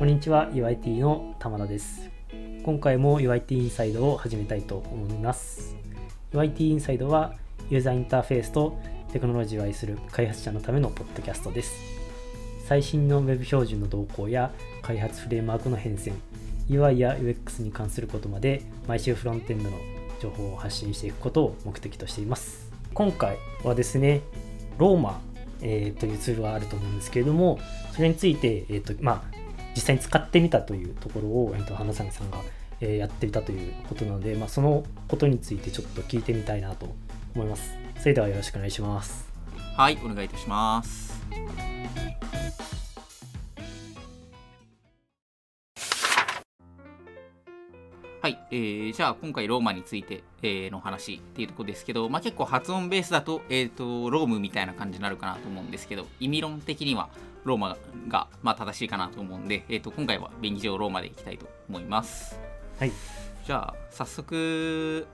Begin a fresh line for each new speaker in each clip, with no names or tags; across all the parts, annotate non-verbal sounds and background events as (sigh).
こんにちは UIT の玉田です。今回も UIT インサイドを始めたいと思います。UIT インサイドはユーザーインターフェースとテクノロジーを愛する開発者のためのポッドキャストです。最新の Web 標準の動向や開発フレームワークの変遷 UI や UX に関することまで毎週フロントエンドの情報を発信していくことを目的としています。今回はですねローマ、えー、というツールがあると思うんですけれどもそれについて、えーとまあ、実際に使ってみたというところを、えー、と花咲さんが、えー、やってみたということなので、まあ、そのことについてちょっと聞いてみたいなと思います。それではよろしくお願いします。
はいお願いいたします。はい、えー、じゃあ今回ローマについて、えー、の話っていうとこですけど、まあ、結構発音ベースだと,、えーと、ロームみたいな感じになるかなと思うんですけど意味論的にはローマが、まあ、正しいかなと思うんで、えーと、今回は便宜上ローマでいきたいと思います。
はい。
じゃあ早速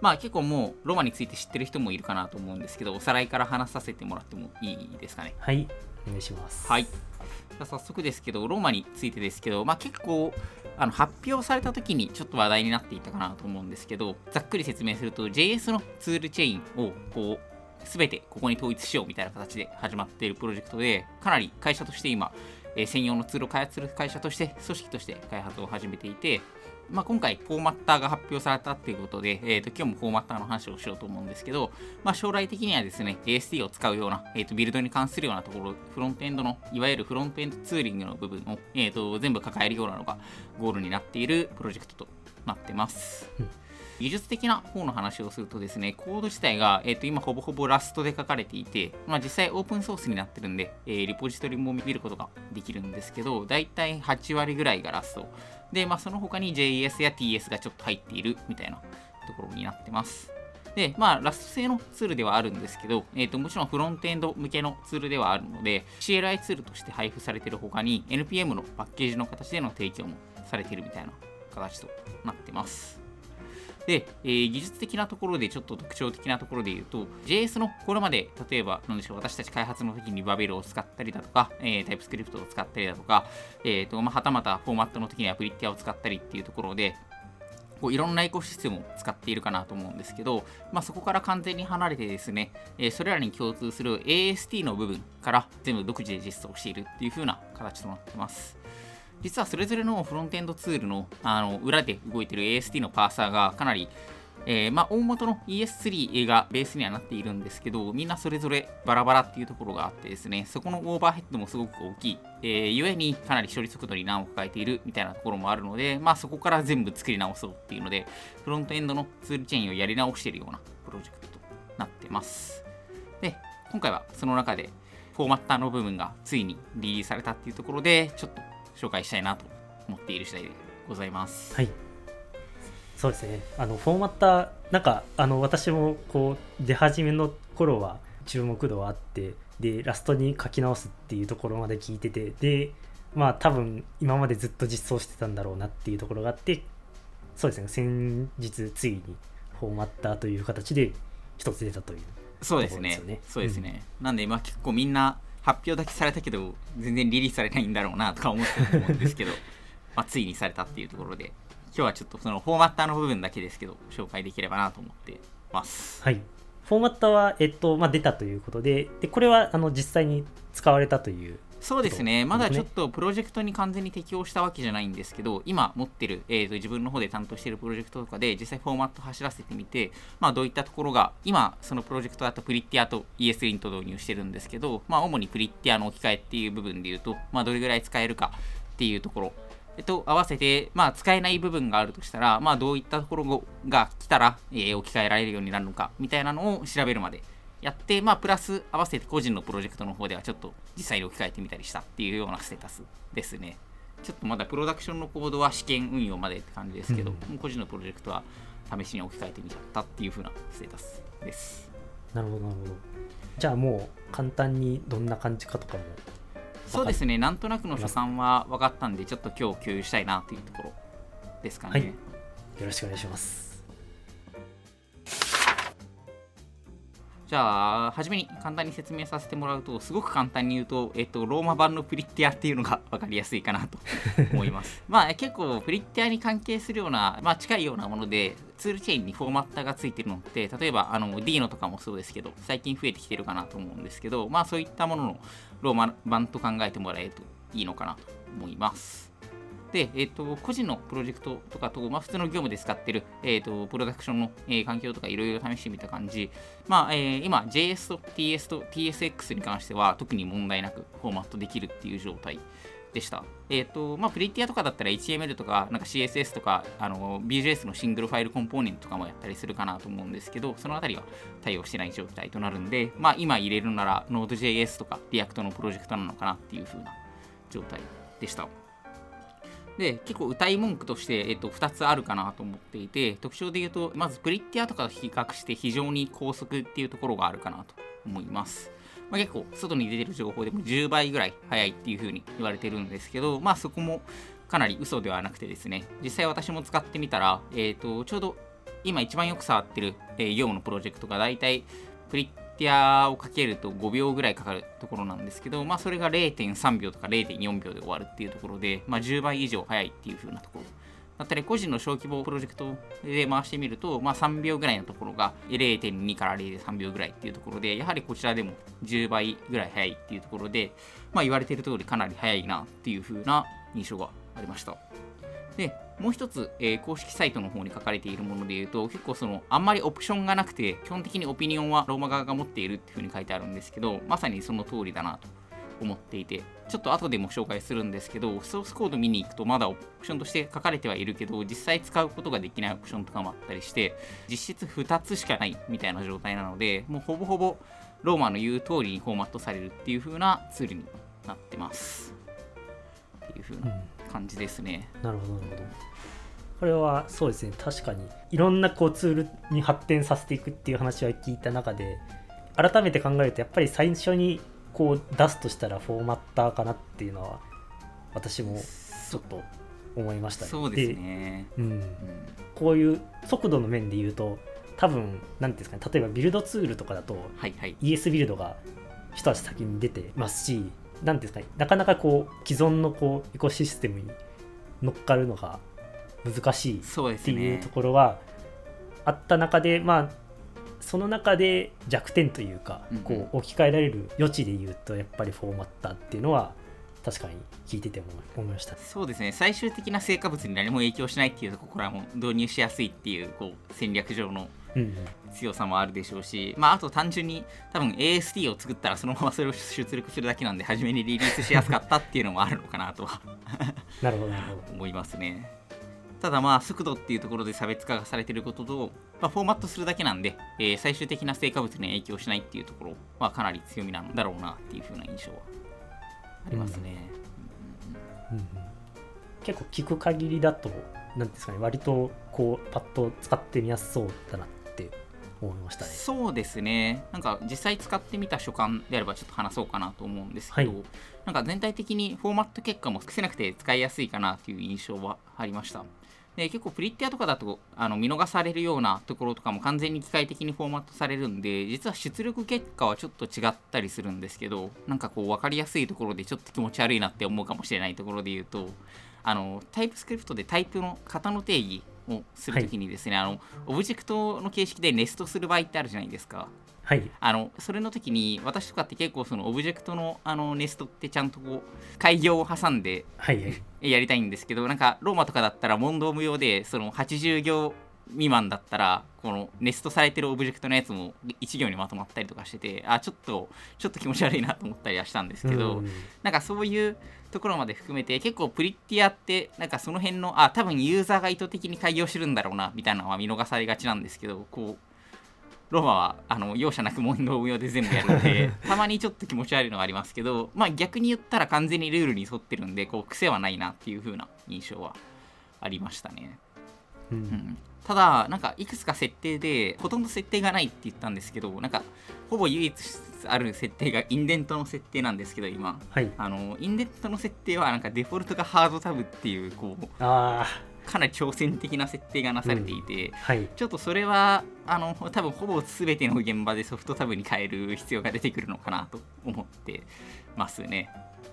まあ結構もうローマについて知ってる人もいるかなと思うんですけどおさらいから話させてもらってもいいですかね？
はいお願いします。
はい。早速ですけどローマについてですけど、まあ、結構あの発表された時にちょっと話題になっていたかなと思うんですけどざっくり説明すると JS のツールチェインをこう全てここに統一しようみたいな形で始まっているプロジェクトでかなり会社として今、え専用のツールを開発する会社として組織として開発を始めていてまあ、今回フォーマッターが発表されたっていうことで、えー、と今日もフォーマッターの話をしようと思うんですけど、まあ、将来的にはですね AST を使うような、えー、とビルドに関するようなところフロントエンドのいわゆるフロントエンドツーリングの部分を、えー、と全部抱えるようなのがゴールになっているプロジェクトとなってます。技術的な方の話をするとですね、コード自体が、えー、と今ほぼほぼラストで書かれていて、まあ、実際オープンソースになってるんで、えー、リポジトリも見ることができるんですけど、だいたい8割ぐらいがラスト。で、まあ、その他に JS や TS がちょっと入っているみたいなところになってます。で、まあ、ラスト製のツールではあるんですけど、えー、ともちろんフロントエンド向けのツールではあるので、CLI ツールとして配布されている他に、NPM のパッケージの形での提供もされているみたいな形となってます。で、えー、技術的なところでちょっと特徴的なところで言うと、JS のこれまで、例えば、なんでしょう、私たち開発の時にバベルを使ったりだとか、えー、タイプスクリプトを使ったりだとか、えーとまあ、はたまたフォーマットの時にはプリティアを使ったりっていうところで、こういろんなエコシステムを使っているかなと思うんですけど、まあ、そこから完全に離れてですね、えー、それらに共通する AST の部分から全部独自で実装しているっていう風な形となってます。実はそれぞれのフロントエンドツールのあの裏で動いている AST のパーサーがかなりえー、まあ、大元の ES3 がベースにはなっているんですけど、みんなそれぞれバラバラっていうところがあってですね、そこのオーバーヘッドもすごく大きい、えー、ゆえにかなり処理速度に難を抱えているみたいなところもあるので、まあ、そこから全部作り直そうっていうので、フロントエンドのツールチェーンをやり直しているようなプロジェクトとなってます。で、今回はその中で、フォーマッターの部分がついにリリースされたっていうところで、ちょっと紹介したいなと思っている次第でございます。
はい。そうですね。あのフォーマッターなんかあの私もこう出始めの頃は注目度はあってでラストに書き直すっていうところまで聞いててでまあ多分今までずっと実装してたんだろうなっていうところがあってそうですね。先日ついにフォーマッターという形で一つ出たという、
そうですね。そうですね、うん、なんでまあ結構みんな発表だけされたけど全然リリースされないんだろうなとか思ってると思うんですけど (laughs) まあついにされたっていうところで今日はちょっとそのフォーマッターの部分だけですけど、紹介できればなと思ってます。
はい。フォーマッターは、えっと、まあ、出たということで、で、これは、あの、実際に使われたという。
そうですね、まだちょっとプロジェクトに完全に適用したわけじゃないんですけど、今持ってる、えーと、自分の方で担当しているプロジェクトとかで、実際フォーマット走らせてみて、まあ、どういったところが、今、そのプロジェクトだとプリッティアと ESLint 導入してるんですけど、まあ、主にプリッティアの置き換えっていう部分で言うと、まあ、どれぐらい使えるかっていうところ。と合わせて、まあ、使えない部分があるとしたら、まあ、どういったところが来たら、えー、置き換えられるようになるのかみたいなのを調べるまでやって、まあ、プラス合わせて個人のプロジェクトの方ではちょっと実際に置き換えてみたりしたっていうようなステータスですね。ちょっとまだプロダクションのコードは試験運用までって感じですけど、うん、個人のプロジェクトは試しに置き換えてみちゃったっていう風なステータスです。
なるほど、なるほど。じゃあもう簡単にどんな感じかとかも。
そうですね。なんとなくの所感は分かったんでちょっと今日共有したいなというところですかね、はい、よ
ろしくお願いします
じじゃあ、初めに簡単に説明させてもらうと、すごく簡単に言うと、えっと、ローマ版のプリッティアっていうのが分かりやすいかなと (laughs) 思います。まあ、結構、プリッティアに関係するような、まあ、近いようなもので、ツールチェーンにフォーマッターがついてるのって、例えば、あの、Dino とかもそうですけど、最近増えてきてるかなと思うんですけど、まあ、そういったもののローマ版と考えてもらえるといいのかなと思います。で、えっと個人のプロジェクトとかと、まあ、普通の業務で使ってる、えっとプロダクションの、えー環境とかいろいろ試してみた感じ、まあえー今 JS と TS と TSX に関しては特に問題なくフォーマットできるっていう状態でした。えっ、と、まあ、プリティアとかだったら HTML とか、なんか CSS とか、あの、BJS のシングルファイルコンポーネントとかもやったりするかなと思うんですけど、そのあたりは対応してない状態となるんで、まあ、今入れるなら Node.js とか React のプロジェクトなのかなっていう風な状態でした。で、結構歌い文句として、えっと、2つあるかなと思っていて、特徴で言うと、まずプリッティアとかと比較して非常に高速っていうところがあるかなと思います。まあ、結構、外に出てる情報でも10倍ぐらい速いっていう風に言われてるんですけど、まあそこもかなり嘘ではなくてですね、実際私も使ってみたら、えっ、と、ちょうど今一番よく触ってる、えー業務のプロジェクトが大体プリッティアをかけると5秒ぐらいかかるところなんですけど、まあそれが0.3秒とか0.4秒で終わるっていうところで、まあ10倍以上速いっていう風なところ。だったり個人の小規模プロジェクトで回してみると、まあ、3秒ぐらいのところが0.2から0.3秒ぐらいっていうところで、やはりこちらでも10倍ぐらい速いっていうところで、まあ、言われている通りかなり速いなっていう風な印象がありました。で、もう一つ、えー公式サイトの方に書かれているもので言うと、結構その、あんまりオプションがなくて、基本的にオピニオンはローマ側が持っているっていう風に書いてあるんですけど、まさにその通りだなと思っていて、ちょっと後でも紹介するんですけど、ソースコード見に行くと、まだオプションとして書かれてはいるけど、実際使うことができないオプションとかもあったりして、実質2つしかないみたいな状態なので、もうほぼほぼローマの言う通りにフォーマットされるっていう風なツールになってます。っていう風
う
な感じですね。
なるほどなるほどこれはそうですね確かにいろんなこうツールに発展させていくっていう話は聞いた中で改めて考えるとやっぱり最初にこう出すとしたらフォーマッターかなっていうのは私もちょっと思いましたね。
そうですね。
うん、
うん
こういう速度の面で言うと多分何ていうんですかね例えばビルドツールとかだと
はいはい。
ES ビルドが一足先に出てますし何ですかねなかなかこう既存のこうエコシステムに乗っかるのが難しい
そうですね。
っていうと。ころはあった中でまあその中で弱点というか、
うんうん。
こう置き換えられる余地で言うとやっぱりフォーマッターっていうのは確かに聞いてても思いました。
そうですね。最終的な成果物に何も影響しないっていうところはもう導入しやすいっていうこう戦略上の強さもあるでしょうし、まあ、あと単純に多分 AST を作ったらそのままそれを出力するだけなんで初めにリリースしやすかったっていうのもあるのかなとは (laughs)
なるほどなるほど。
思いますね。ただまあ速度っていうところで差別化がされていることと、まあ、フォーマットするだけなんで、えー最終的な成果物に影響しないっていうところはかなり強みなんだろうなっていう風な印象はありますね、
うん。うん結構聞く限りだと何ですかね割とこうパッと使ってみやすそうだなって思いましたね。
そうですね。なんか実際使ってみた所感であればちょっと話そうかなと思うんですけど、
はい。
なんか全体的にフォーマット結果も少なくて使いやすいかなという印象はありました。で結構プリッティアとかだとあの見逃されるようなところとかも完全に機械的にフォーマットされるんで実は出力結果はちょっと違ったりするんですけどなんかこう分かりやすいところでちょっと気持ち悪いなって思うかもしれないところで言うとあの TypeScript でタイプの型の定義をするときにですね、あのオブジェクトの形式でネストする場合ってあるじゃないですか。
はい。
あのそれの時に私とかって結構そのオブジェクトのあのネストってちゃんとこう改行を挟んで
はいはい。
やりたいんですけどなんか Rome とかだったら問答無用でその80行未満だったらこのネストされてるオブジェクトのやつも1行にまとまったりとかしててあちょっとちょっと気持ち悪いなと思ったりはしたんですけど、
うん。
なんかそういうところまで含めて結構プリッティアってなんかその辺のあ多分ユーザーが意図的に開業してるんだろうなみたいなのは見逃されがちなんですけどこうローマはあの容赦なく問答無用で全部やるので (laughs) たまにちょっと気持ち悪いのはありますけどまあ逆に言ったら完全にルールに沿ってるんでこう癖はないなっていう風な印象はありましたね。
うん。
うんただ、なんかいくつか設定で、ほとんど設定がないって言ったんですけど、なんかほぼ唯一ある設定がインデントの設定なんですけど、今。
はい
あのインデントの設定はなんかデフォルトがハードタブっていうこう
あ
かなり挑戦的な設定がなされていて、
はい
ちょっとそれはあの多分ほぼ全ての現場でソフトタブに変える必要が出てくるのかなと思ってますね。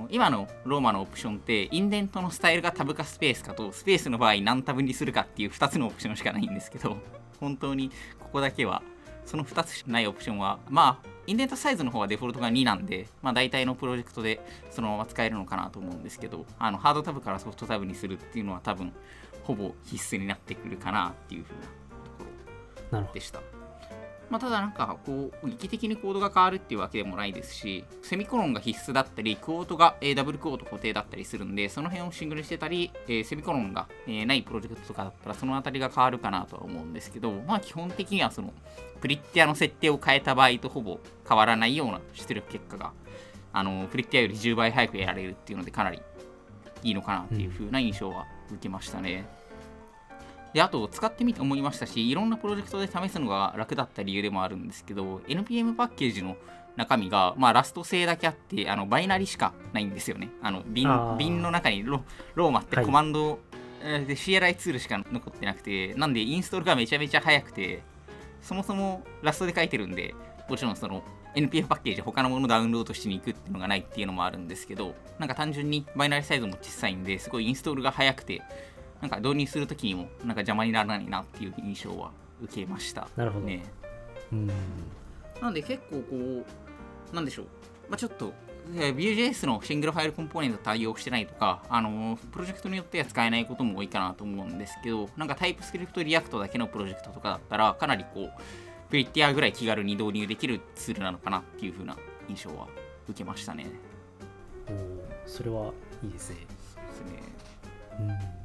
今のローマのオプションってインデントのスタイルがタブかスペースかとスペースの場合何タブにするかっていう2つのオプションしかないんですけど (laughs) 本当にここだけはその2つしかないオプションはまあインデントサイズの方はデフォルトが2なんで、まあ、大体のプロジェクトでそのまま使えるのかなと思うんですけどあのハードタブからソフトタブにするっていうのは多分ほぼ必須になってくるかなっていう風なところ
なるほ
でした。まあ、ただなんかこう劇的にコードが変わるっていうわけでもないですしセミコロンが必須だったりクオートが、えーダブルクオート固定だったりするんでその辺をシングルしてたり、えーセミコロンが、えーないプロジェクトとかだったらそのあたりが変わるかなとは思うんですけどまあ基本的にはそのプリッティアの設定を変えた場合とほぼ変わらないような出力結果があのプリッティアより10倍早くやられるっていうのでかなりいいのかなっていう風な印象は受けましたね。であと使ってみて思いましたしいろんなプロジェクトで試すのが楽だった理由でもあるんですけど NPM パッケージの中身が、まあ、ラスト製だけあってあのバイナリしかないんですよね。あの瓶の中にロローマって
はい。
コマンド、えーで CLI ツールしか残ってなくてなんでインストールがめちゃめちゃ早くてそもそも Rust で書いてるんでもちろんその NPM パッケージ他のものをダウンロードしに行くっていうのがないっていうのもあるんですけどなんか単純にバイナリサイズも小さいんですごいインストールが早くてなんか導入するときにもなんか邪魔にならないなっていう印象は受けました。
なるほど。
ね。
うん。
なんで結構こうなんでしょう。まあちょっとえー Vue.js のシングルファイルコンポーネント対応してないとか、あのープロジェクトによっては使えないことも多いかなと思うんですけど、なんか TypeScript React だけのプロジェクトとかだったら、かなりこう、プリッティアぐらい気軽に導入できるツールなのかなっていう風な印象は受けましたね。
おーそれはいいですね。
そうですね。
うん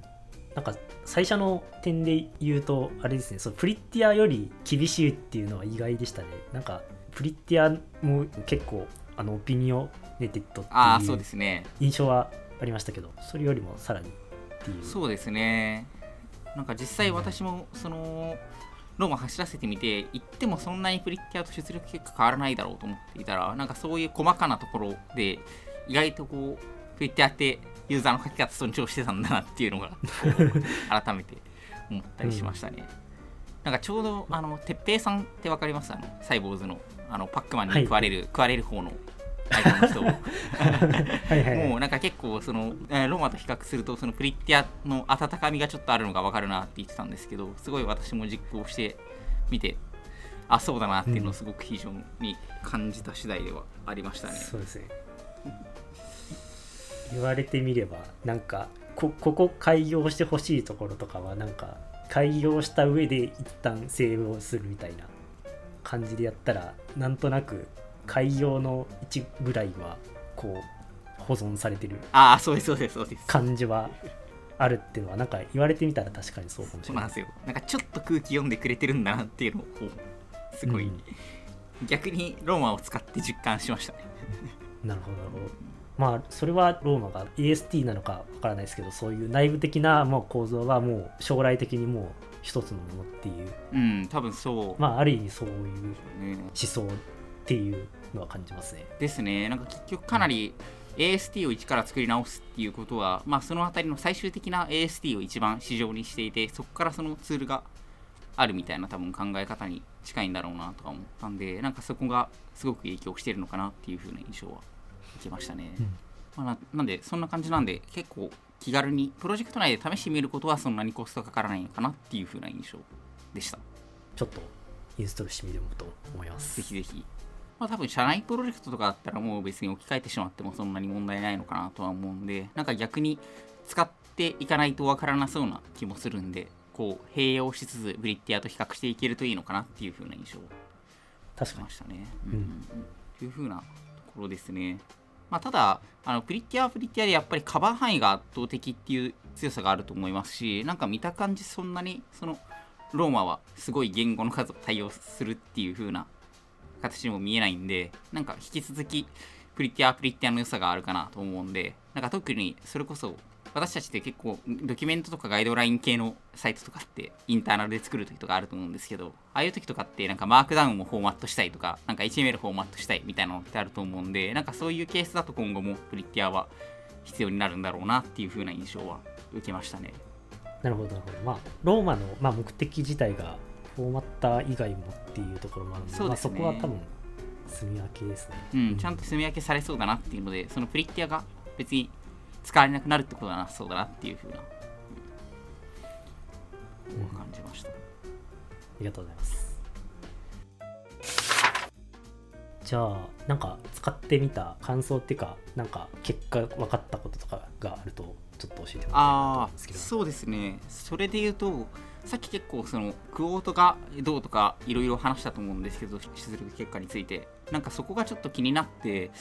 なんか最初の点で言うとあれですねそのプリッティアより厳しいっていうのは意外でしたねなんかプリッティアも結構あのオピニオネテッドって
ああ、そう
いう
ですね。
印象はありましたけどそれよりもさらにっていう
そうですね。なんか実際私もそのローマ走らせてみて行ってもそんなにプリッティアと出力結果変わらないだろうと思っていたらなんかそういう細かなところで意外とこうプリッティアってユーザーの書き方尊重してたんだなっていうのが (laughs) 改めて思ったりしましたね。なんかちょうどあの鉄平さんってわかります？あのサイボーズのあのパックマンに食われる、食われる方の相手の人。(laughs)
はいはいはい。
もうなんか結構その、えーローマと比較するとそのプリッティアの温かみがちょっとあるのが分かるなって言ってたんですけどすごい私も実行してみてあそうだなっていうのをすごく非常に感じた次第ではありましたね。
そうですね言われてみればなんかこここ開業してほしいところとかはなんか開業した上で一旦セーブをするみたいな感じでやったらなんとなく開業の1ぐらいはこう保存されてる
ああそうですそうですそうです。
感じはあるっていうのはなんか言われてみたら確かにそうかもしれなんい
そうなですよ。なんかちょっと空気読んでくれてるんだなっていうのをすごい、
うん
逆にローマを使って実感しましたね。
なるほどなるほどまあそれはローマが EST なのかわからないですけどそういう内部的なもう構造はもう将来的にもう一つのものっていう。
うん多分そう、
まあある意味そういう
ね。
思想っていうのは感じますね。
ですね。なんか結局かなり AST を一から作り直すっていうことは、まあ、そのあたりの最終的な AST を一番市場にしていてそこからそのツールがあるみたいな多分考え方に近いんだろうなとか思ったんでなんかそこがすごく影響してるのかなっていう風な印象は受けましたね、
うん。
まあ、ななんでそんな感じなんで結構気軽にプロジェクト内で試してみることはそんなにコストかからないのかなっていう風な印象でした。
ちょっとインストールしてみようと思います。
ぜひぜひ。まあ多分社内プロジェクトとかだったらもう別に置き換えてしまってもそんなに問題ないのかなとは思うんで、なんか逆に使っていかないとわからなそうな気もするんで、こう併用しつつブリッティアと比較していけるといいのかなっていう風な印象。を
確かに。
しましたね。
うん。
うん。という風なところですね。まあ、ただあの、プリティアはプリティアでやっぱりカバー範囲が圧倒的っていう強さがあると思いますし、なんか見た感じそんなにそのRomeはすごい言語の数を対応するっていう風な形にも見えないんで、なんか引き続き Prettier Prettier の良さがあるかなと思うんで、なんか特にそれこそ私たちって結構ドキュメントとかガイドライン系のサイトとかってインターナルで作る時とかあると思うんですけど、ああいう時とかってなんか Markdown をフォーマットしたいとか、なんか HTML フォーマットしたいみたいなのってあると思うんで、なんかそういうケースだと今後も Prettierは必要になるんだろうなっていう風な印象は受けましたね。
なるほどなるほど。まあローマの、まあ、目的自体がフォーマッター以外もっていうところもあるので
そうですね。
まあ、そこは多分住み分けですね。
うん、ちゃんと住み分けされそうだなっていうのでそのプリティアが別に使われなくなるってことはなそうだなっていうふうな、
うん。
感じました。
ありがとうございます。じゃあなんか使ってみた感想っていうかなんか結果分かったこととかがあるとちょっと教えてもらいたいんですけど。
そうですね。それで言うとさっき結構そのクオートがどうとかいろいろ話したと思うんですけど出力結果について。なんかそこがちょっと気になって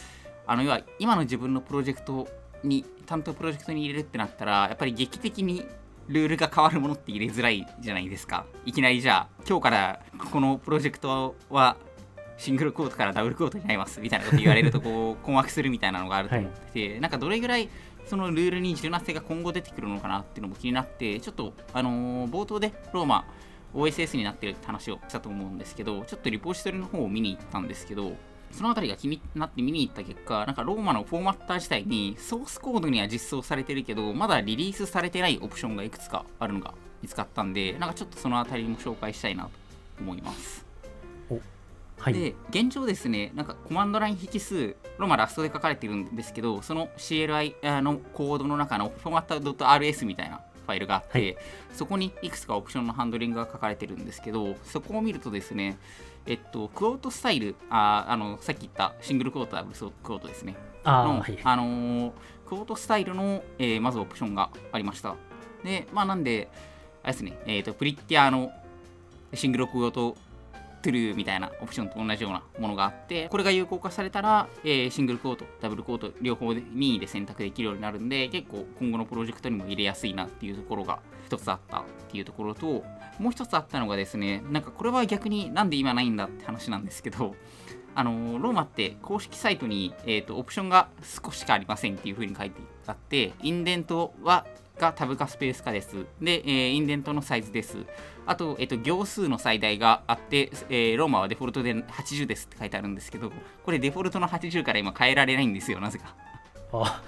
あの要は今の自分のプロジェクトに担当プロジェクトに入れるってなったらやっぱり劇的にルールが変わるものって入れづらいじゃないですか。いきなりじゃあ今日からこのプロジェクトはシングルコートからダブルコートになりますみたいなこと言われるとこう (laughs) 困惑するみたいなのがあると思ってて、なんかどれぐらいそのルールに柔軟性が今後出てくるのかなっていうのも気になってちょっとあのー冒頭でローマ OSS になってるって話をしたと思うんですけどちょっとリポジトリの方を見に行ったんですけどそのあたりが気になって見に行った結果なんかローマのフォーマッター自体にソースコードには実装されてるけどまだリリースされてないオプションがいくつかあるのが見つかったんでなんかちょっとそのあたりも紹介したいなと思います。
はい。
で現状ですねなんかコマンドライン引数ローマラストで書かれてるんですけどその CLI あのコードの中のフォーマッター .rs みたいなファイルがあって、
はい。
そこにいくつかオプションのハンドリングが書かれてるんですけどそこを見るとですねえっとクオートスタイルああのさっき言ったシングルクオートダブルクオートですねの
はい
あのークオートスタイルの、えーまずオプションがありました。で、まあなんで、あれですね、えっ、と、プリッティアのシングルクオートトゥルーみたいなオプションと同じようなものがあって、これが有効化されたら、えーシングルクオート、ダブルクオート、両方で任意で選択できるようになるんで、結構今後のプロジェクトにも入れやすいなっていうところが一つあったっていうところと、もう一つあったのがですね、なんかこれは逆になんで今ないんだって話なんですけど、(laughs) あのローマって公式サイトに、えーとオプションが少ししかありませんっていう風に書いてあって、インデントはがタブかスペースかです。で、えーインデントのサイズです。あと、えっと行数の最大があって、えーローマはデフォルトで80ですって書いてあるんですけど、これデフォルトの80から今変えられないんですよ、なぜか。
あ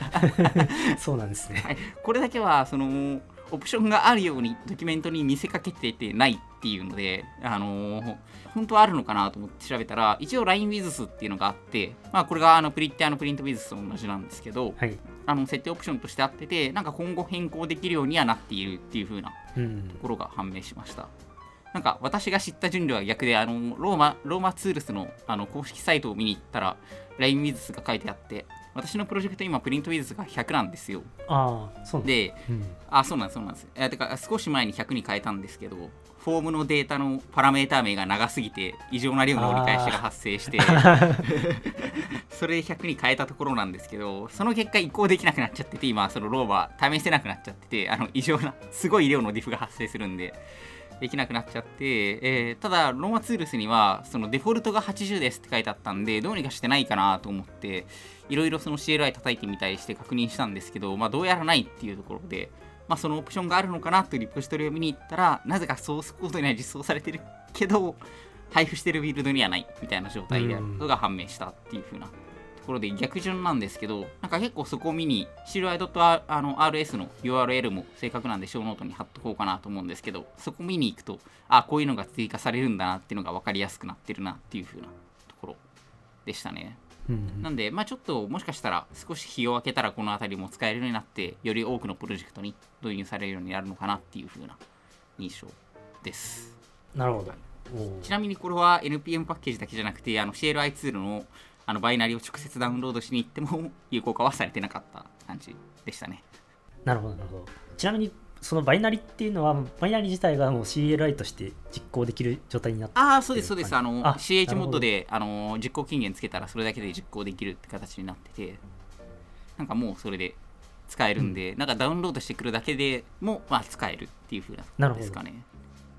(laughs) そうなんですね
はい、これだけはそのオプションがあるようにドキュメントに見せかけててないっていうので、あのー本当はあるのかなと思って調べたら一応 LINEWITHS っていうのがあって、まあ、これがあのプリッティアのプリント WITHS と同じなんですけど
はい
あの設定オプションとしてあっててなんか今後変更できるようにはなっているっていう風な
うん
ところが判明しました。なんか私が知った順序は逆であのローマローマツールスのあの公式サイトを見に行ったら LINEWITHS が書いてあって私のプロジェクト今プリント WITHS が100なんですよ。
ああそうなん
で
うん
あ、そうなんです、そうなんです。えてか、少し前に100に変えたんですけど、フォームのデータのパラメータ名が長すぎて、異常な量の折り返しが発生して、(laughs) それで100に変えたところなんですけど、その結果移行できなくなっちゃってて、今、そのローバー試せなくなっちゃってて、あの異常な、すごい量のディフが発生するんで、できなくなっちゃって、えーただ、ローマツールスには、そのデフォルトが80ですって書いてあったんで、どうにかしてないかなと思って、いろいろその CLI 叩いてみたりして確認したんですけど、まあ、どうやらないっていうところで、まあ、そのオプションがあるのかなというリポジトリを見に行ったら、なぜかソースコードには実装されてるけど、配布してるビルドにはないみたいな状態であることが判明したっていう風なころで逆順なんですけど、なんか結構そこを見に、CLI.rs の URL も正確なんで、ショーノートに貼っとこうかなと思うんですけど、そこ見に行くと、あ、こういうのが追加されるんだなっていうのが分かりやすくなってるなっていう風なところでしたね。
うん
なんで、まあちょっともしかしたら少し日を空けたらこの辺りも使えるようになって、より多くのプロジェクトに導入されるようになるのかなっていう風な印象です。
なるほど
ちなみにこれは NPM パッケージだけじゃなくて、あの CLI ツールのあのバイナリを直接ダウンロードしに行っても有効化はされてなかった感じでしたね。
なるほどなるほどちなみにそのバイナリっていうのはバイナリ自体がもう CLI として実行できる状態になって
ああ、そうです、そうです。あの
あ
CH
なるほど
モッドであの実行期限つけたらそれだけで実行できるって形になってて、なんかもうそれで使えるんで、なんかダウンロードしてくるだけでも、まあ、使えるっていう風な
なるほど
ですかね。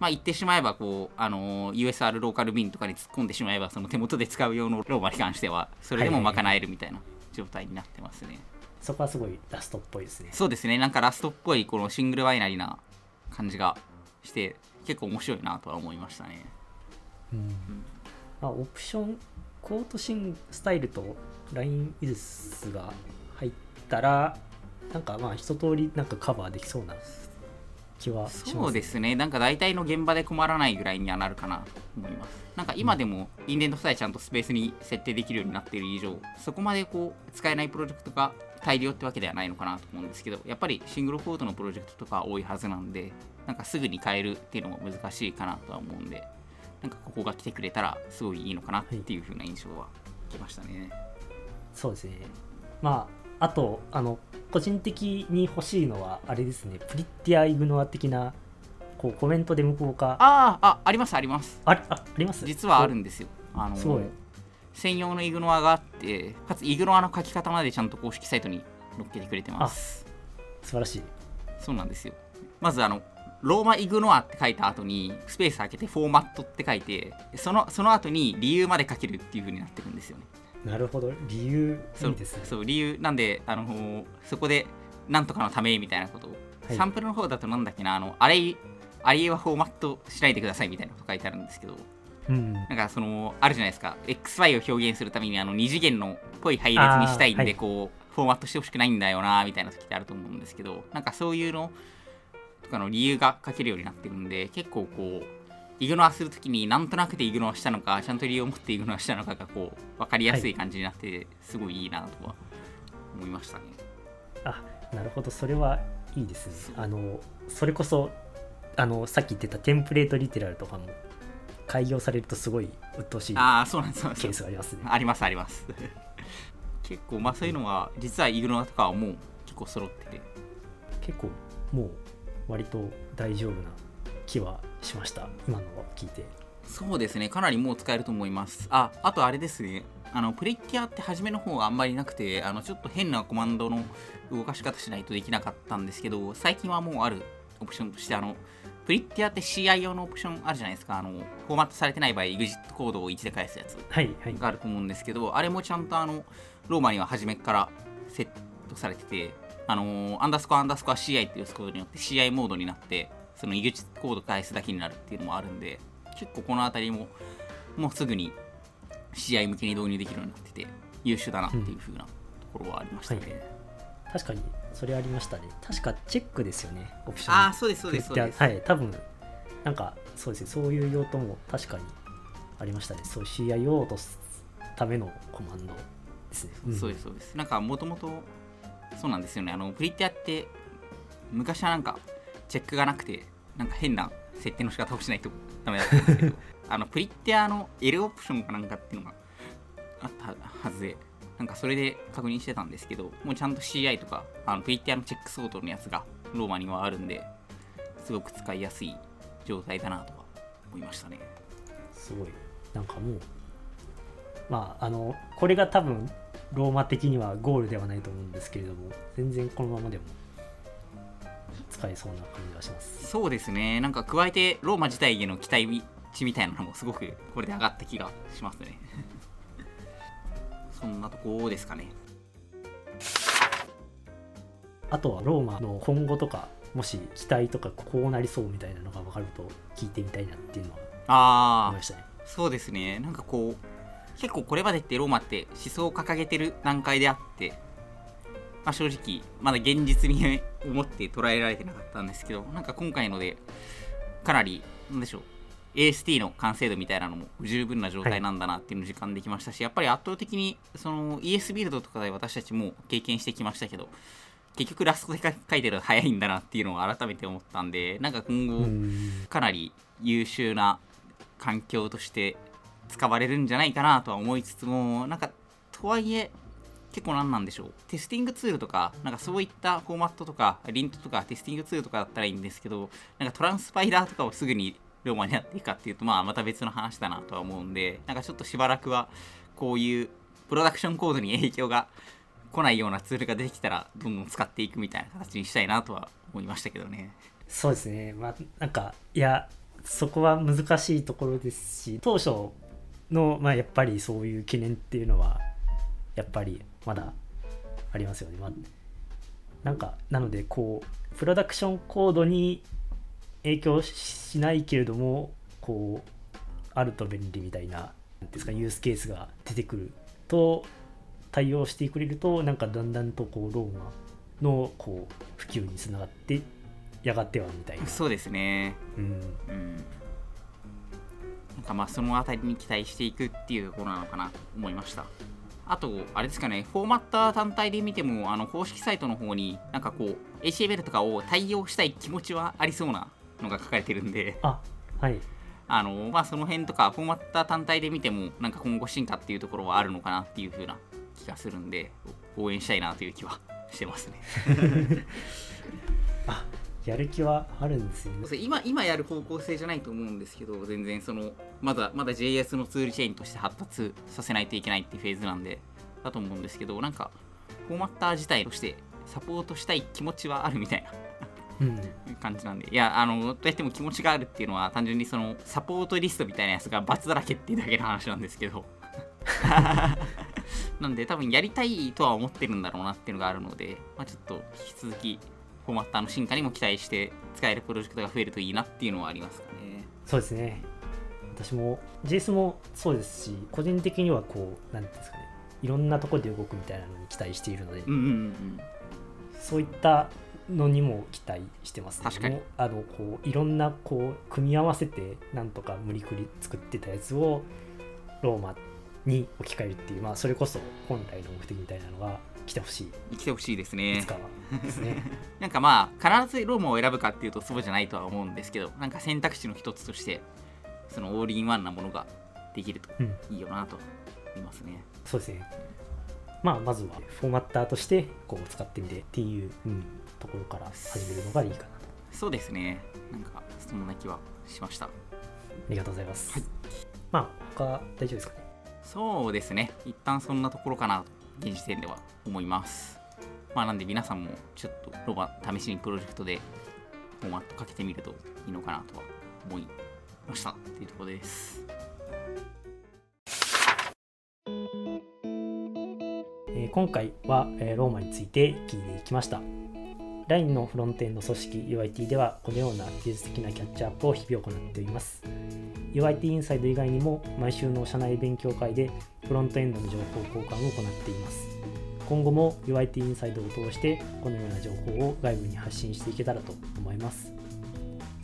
まあ言ってしまえばこう、あの USR ローカル便とかに突っ込んでしまえばその手元で使う用のローマに関してはそれでも賄えるみたいな状態になってますね。
そこはすごいラストっぽいですね。
そうですね、なんかラストっぽいこのシングルバイナリーな感じがして結構面白いなとは思いましたね。
うん。まあ、オプションコートシンスタイルと LINE イズスが入ったらなんかまあ一通りなんかカバーできそうな気はします。
そうですね。なんか大体の現場で困らないぐらいにはなるかなと思います。なんか今でもインデントさえちゃんとスペースに設定できるようになっている以上そこまでこう使えないプロジェクトが大量ってわけではないのかなと思うんですけどやっぱりシングルフォートのプロジェクトとか多いはずなんでなんかすぐに変えるっていうのも難しいかなとは思うんでなんかここが来てくれたらすごいいいのかなっていう風な印象は受けましたね、
そうですね。まああとあの個人的に欲しいのはあれですね。プリッティアイグノア的なこうコメントで無効化
あーあありますあります。
あれああります？
実はあるんですよ。あの
すごい。
専用のイグノアがあってかつイグノアの書き方までちゃんと公式サイトに載っけてくれてます。
素晴らしい。
そうなんですよ。まずあのローマイグノアって書いた後にスペース開けてフォーマットって書いてそのその後に理由まで書けるっていう風になってるんですよね
なるほど。理由
そ
いう
そう理由なんであのーそこでなんとかのためみたいなこと。を、
はい。
サンプルの方だとなんだっけなあのあれあれはフォーマットしないでくださいみたいなこと書いてあるんですけど。
うん
なんかそのあるじゃないですか。XY を表現するためにあの二次元のっぽい配列にしたいんで、
あーはい。
こうフォーマットしてほしくないんだよなみたいな時ってあると思うんですけど。なんかそういうのとかの理由が書けるようになってるんで結構こうイグノアするときになんとなくでイグノアしたのかちゃんと理由を持ってイグノアしたのかがこう分かりやすい感じになって、すごいいいなとは思いましたね。
あなるほどそれはいいです。ねあのそれこそあのさっき言ってたテンプレートリテラルとかも開業されるとすごい鬱陶しい
ああそうなんですそうなん
ケースがありますね。
ありますあります。結構まあそういうのは実はイグノアとかはもう結構揃ってて。
結構もう割と大丈夫な気はしました。今のを聞いて。
そうですね。かなりもう使えると思います。ああとあれですね。あのプリティアって初めの方はあんまりなくてあのちょっと変なコマンドの動かし方しないとできなかったんですけど最近はもうあるオプションとしてあのプリティアって CI 用のオプションあるじゃないですか。あのフォーマットされてない場合 EXIT コードを1で返すやつ。
はいはい。
があると思うんですけどあれもちゃんとあのローマには初めからセットされててあのアンダースコアアンダースコア CI っていうコードによって CI モードになってその EXIT コード返すだけになるっていうのもあるんで結構この辺りももうすぐに CI 向けに導入できるようになってて優秀だなっていう風なところはありましたね、
はい。確かにそれありましたね。確かチェックですよねオプション。
ああそうですそうですそうです。
はい多分なんかそうですねそういう用途も確かにありましたね。そう CI を落とすためのコマンドですね、ん。
そうですそうです。なんかもともとそうなんですよね。あのプリティアって昔はなんかチェックがなくてなんか変な設定の仕方をしないとダメだったんですけど (laughs) あのプリティアの L オプションかなんかっていうのがあったはずでなんかそれで確認してたんですけどもうちゃんと CI とかあのプリティアのチェック相当のやつがローマにはあるんですごく使いやすい状態だなとは思いましたね。
すごい。なんかもうまああのこれが多分ローマ的にはゴールではないと思うんですけれども全然このままでも使えそうな感じがします。
そうですね。なんか加えてローマ自体への期待値みたいなのもすごくこれで上がった気がしますね。(laughs) そんなとこですかね。
あとはローマの今後とかもし期待とかこうなりそうみたいなのが分かると聞いてみたいなっていうのは
ああ
思いましたね。
そうですね。なんかこう結構これまでってローマって思想を掲げてる段階であって、まあ、正直まだ現実に思って捉えられてなかったんですけどなんか今回のでかなりなんでしょう AST の完成度みたいなのも十分な状態なんだなっていうのを実感できましたし、やっぱり圧倒的にその ES ビルドとかで私たちも経験してきましたけど結局ラストで書いてるの早いんだなっていうのを改めて思ったんでなんか今後、
うん。
かなり優秀な環境として使われるんじゃないかなとは思いつつもなんかとはいえ結構何なんでしょう。テスティングツールとかなんかそういったフォーマットとかリントとかテスティングツールとかだったらいいんですけどなんかトランスパイラーとかをすぐにローマにやっていくかっていうとまあまた別の話だなとは思うんでなんかちょっとしばらくはこういうプロダクションコードに影響が来ないようなツールが出てきたらどんどん使っていくみたいな形にしたいなとは思いましたけどね。
そうですね。まあなんかいやそこは難しいところですし当初の、まあ、やっぱりそういう懸念っていうのはやっぱりまだありますよね、まあ、なんかなのでこうプロダクションコードに影響しないけれどもこうあると便利みたいななんていうんですかユースケースが出てくると対応してくれるとなんかだんだんとこうローマのこう普及につながっていやがてはみたいな。
そうですね。
うん。
うん。なんかまあそのあたりに期待していくっていうところなのかなと思いましたあとあれですかねフォーマッター単体で見てもあの公式サイトの方になんかこう HTML とかを対応したい気持ちはありそうなのが書かれてるんで。(laughs)
あはい。
あのまあその辺とかフォーマッター単体で見てもなんか今後進化っていうところはあるのかなっていう風な気がするんで応援したいなという気はしてますね。(laughs) (laughs)
あやる気はあるんですよ。ね
今今やる方向性じゃないと思うんですけど全然そのまだまだ JS のツールチェーンとして発達させないといけないっていうフェーズなんでだと思うんですけどなんかフォーマッター自体としてサポートしたい気持ちはあるみたいな。
うん。
感じなんで。いやあのどうやっても気持ちがあるっていうのは単純にそのサポートリストみたいなやつが×だらけっていうだけの話なんですけど。(laughs) なんで多分やりたいとは思ってるんだろうなっていうのがあるので、まあ、ちょっと引き続きフォーマッターの進化にも期待して使えるプロジェクトが増えるといいなっていうのはありますかね。
そうですね。私も JS もそうですし個人的にはこう何ていうんですかね。いろんなところで動くみたいなのに期待しているので、
うんうんうん
そういったのにも期待してます、
確かに。
あのこういろんなこう組み合わせてなんとか無理くり作ってたやつをローマに置き換えるっていう、まあ、それこそ本来の目的みたいなのが来てほしい
生きてほしいです
い
ね
つかはですね。(laughs)
なんかまあ必ずローマを選ぶかっていうとそうじゃないとは思うんですけどなんか選択肢の一つとしてそのオールインワンなものができると
うん、
いいよなと思いますね
そうですね。まあ、まずはフォーマッターとしてこう使ってみてっていう、うん、ところから始めるのがいいかなと。
そうですねなんかそんな気はしました
ありがとうございます。まあ、他大丈夫ですかね？
そうですね一旦そんなところかなと現時点では思いますまあなんで皆さんもちょっとロバ試しにプロジェクトでフォーマットかけてみるといいのかなとは思いましたっていうところです
今回は、ローマについて聞いていきました。LINE のフロントエンド組織 UIT ではこのような技術的なキャッチアップを日々行っております。UIT インサイド以外にも毎週の社内勉強会でフロントエンドの情報交換を行っています。今後も UIT インサイドを通してこのような情報を外部に発信していけたらと思います。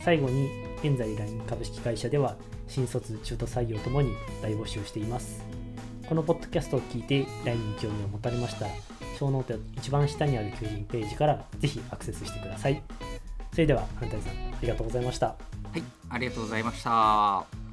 最後に現在 LINE 株式会社では新卒中途採用ともに大募集しています。このポッドキャストを聞いて LINE に興味を持たれましたら、小ノート一番下にある求人ページからぜひアクセスしてください。それでは、反対さん、ありがとうございました。
はいありがとうございました